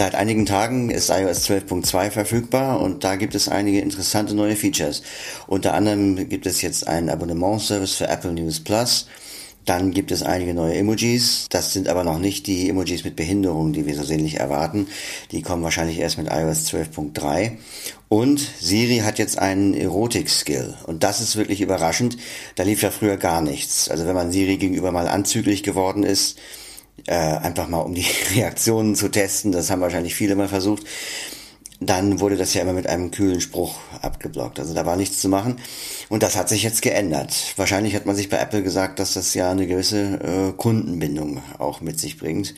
Seit einigen Tagen ist iOS 12.2 verfügbar und da gibt es einige interessante neue Features. Unter anderem gibt es jetzt einen Abonnementservice für Apple News Plus. Dann gibt es einige neue Emojis. Das sind aber noch nicht die Emojis mit Behinderung, die wir so sehnlich erwarten. Die kommen wahrscheinlich erst mit iOS 12.3. Und Siri hat jetzt einen Erotik-Skill. Und das ist wirklich überraschend. Da lief ja früher gar nichts. Also wenn man Siri gegenüber mal anzüglich geworden ist, äh, einfach mal um die Reaktionen zu testen, das haben wahrscheinlich viele mal versucht, dann wurde das ja immer mit einem kühlen Spruch abgeblockt. Also da war nichts zu machen. Und das hat sich jetzt geändert. Wahrscheinlich hat man sich bei Apple gesagt, dass das ja eine gewisse äh, Kundenbindung auch mit sich bringt.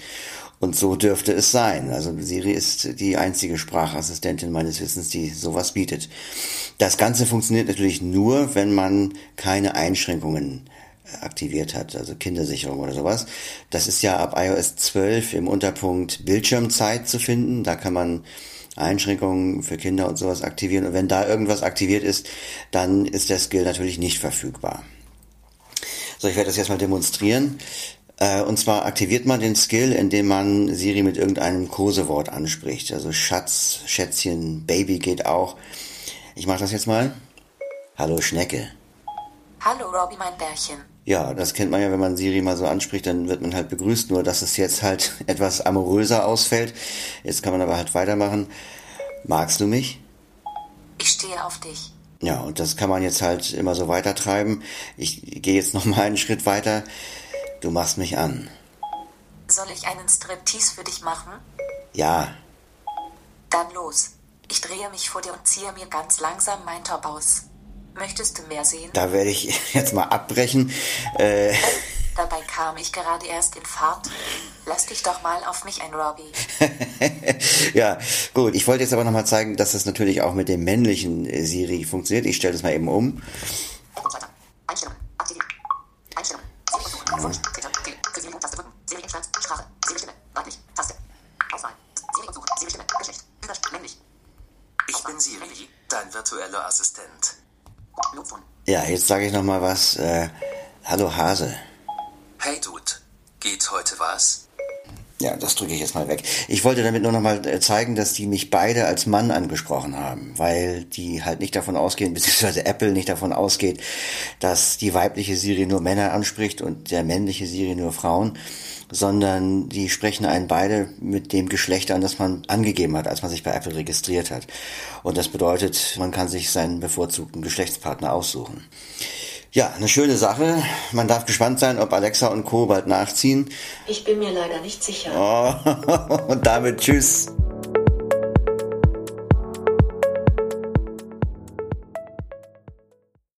Und so dürfte es sein. Also Siri ist die einzige Sprachassistentin meines Wissens, die sowas bietet. Das Ganze funktioniert natürlich nur, wenn man keine Einschränkungen aktiviert hat, also Kindersicherung oder sowas. Das ist ja ab iOS 12 im Unterpunkt Bildschirmzeit zu finden. Da kann man Einschränkungen für Kinder und sowas aktivieren. Und wenn da irgendwas aktiviert ist, dann ist der Skill natürlich nicht verfügbar. So, ich werde das jetzt mal demonstrieren. Äh, und zwar aktiviert man den Skill, indem man Siri mit irgendeinem Kosewort anspricht. Also Schatz, Schätzchen, Baby geht auch. Ich mache das jetzt mal. Hallo Schnecke. Hallo Robby, mein Bärchen. Ja, das kennt man ja, wenn man Siri mal so anspricht, dann wird man halt begrüßt, nur dass es jetzt halt etwas amoröser ausfällt. Jetzt kann man aber halt weitermachen. Magst du mich? Ich stehe auf dich. Ja, und das kann man jetzt halt immer so weitertreiben. Ich gehe jetzt noch mal einen Schritt weiter. Du machst mich an. Soll ich einen Striptease für dich machen? Ja. Dann los. Ich drehe mich vor dir und ziehe mir ganz langsam mein Top aus. Möchtest du mehr sehen? Da werde ich jetzt mal abbrechen. Äh, Dabei kam ich gerade erst in Fahrt. Lass dich doch mal auf mich ein, Robbie. ja, gut. Ich wollte jetzt aber nochmal zeigen, dass das natürlich auch mit dem männlichen äh, Siri funktioniert. Ich stelle das mal eben um. Einstellung. Aktivieren. Einstellung. Ich bin Siri, dein virtueller Assistent. Ja, jetzt sage ich nochmal was. Äh, hallo Hase. Hey Dude, geht heute was? Ja, das drücke ich jetzt mal weg. Ich wollte damit nur nochmal äh, zeigen, dass die mich beide als Mann angesprochen haben, weil die halt nicht davon ausgehen, beziehungsweise Apple nicht davon ausgeht, dass die weibliche Siri nur Männer anspricht und der männliche Siri nur Frauen, sondern die sprechen einen beide mit dem Geschlecht an, das man angegeben hat, als man sich bei Apple registriert hat. Und das bedeutet, man kann sich seinen bevorzugten Geschlechtspartner aussuchen. Ja, eine schöne Sache. Man darf gespannt sein, ob Alexa und Co. bald nachziehen. Ich bin mir leider nicht sicher. Oh, und damit tschüss.